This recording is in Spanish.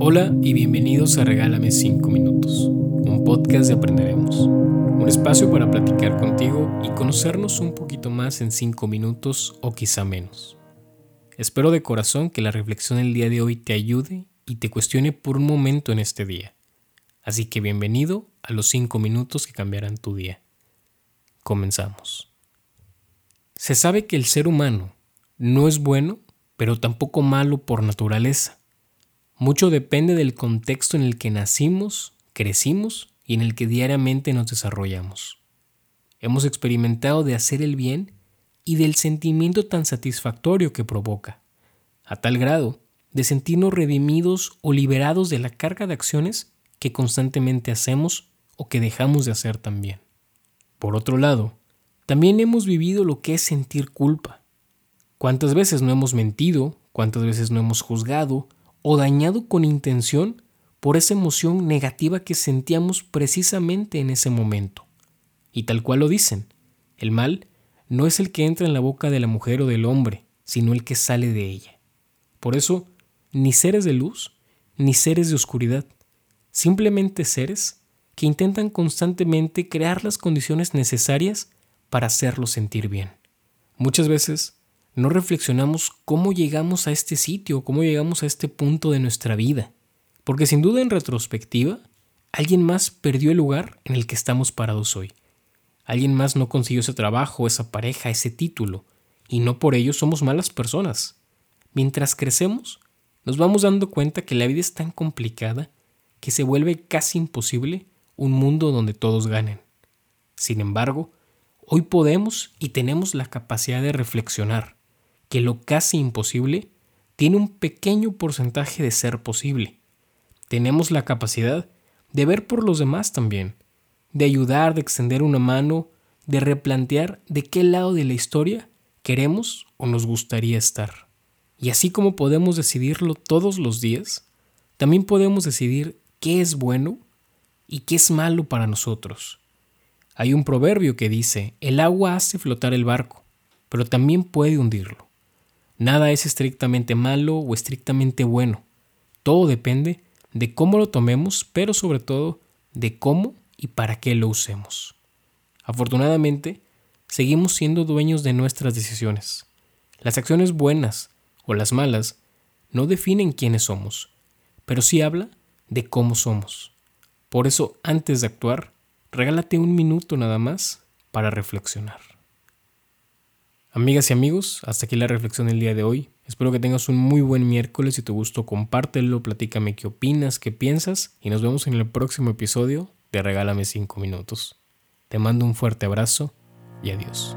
Hola y bienvenidos a Regálame 5 Minutos, un podcast de Aprenderemos. Un espacio para platicar contigo y conocernos un poquito más en 5 minutos o quizá menos. Espero de corazón que la reflexión del día de hoy te ayude y te cuestione por un momento en este día. Así que bienvenido a los 5 minutos que cambiarán tu día. Comenzamos. Se sabe que el ser humano no es bueno, pero tampoco malo por naturaleza. Mucho depende del contexto en el que nacimos, crecimos y en el que diariamente nos desarrollamos. Hemos experimentado de hacer el bien y del sentimiento tan satisfactorio que provoca, a tal grado de sentirnos redimidos o liberados de la carga de acciones que constantemente hacemos o que dejamos de hacer también. Por otro lado, también hemos vivido lo que es sentir culpa. ¿Cuántas veces no hemos mentido? ¿Cuántas veces no hemos juzgado? O dañado con intención por esa emoción negativa que sentíamos precisamente en ese momento. Y tal cual lo dicen, el mal no es el que entra en la boca de la mujer o del hombre, sino el que sale de ella. Por eso, ni seres de luz, ni seres de oscuridad, simplemente seres que intentan constantemente crear las condiciones necesarias para hacerlo sentir bien. Muchas veces no reflexionamos cómo llegamos a este sitio, cómo llegamos a este punto de nuestra vida. Porque sin duda en retrospectiva, alguien más perdió el lugar en el que estamos parados hoy. Alguien más no consiguió ese trabajo, esa pareja, ese título, y no por ello somos malas personas. Mientras crecemos, nos vamos dando cuenta que la vida es tan complicada que se vuelve casi imposible un mundo donde todos ganen. Sin embargo, hoy podemos y tenemos la capacidad de reflexionar, que lo casi imposible tiene un pequeño porcentaje de ser posible. Tenemos la capacidad de ver por los demás también, de ayudar, de extender una mano, de replantear de qué lado de la historia queremos o nos gustaría estar. Y así como podemos decidirlo todos los días, también podemos decidir qué es bueno y qué es malo para nosotros. Hay un proverbio que dice, el agua hace flotar el barco, pero también puede hundirlo. Nada es estrictamente malo o estrictamente bueno. Todo depende de cómo lo tomemos, pero sobre todo de cómo y para qué lo usemos. Afortunadamente, seguimos siendo dueños de nuestras decisiones. Las acciones buenas o las malas no definen quiénes somos, pero sí habla de cómo somos. Por eso, antes de actuar, regálate un minuto nada más para reflexionar. Amigas y amigos, hasta aquí la reflexión del día de hoy. Espero que tengas un muy buen miércoles. Si te gustó, compártelo, platícame qué opinas, qué piensas y nos vemos en el próximo episodio de Regálame 5 minutos. Te mando un fuerte abrazo y adiós.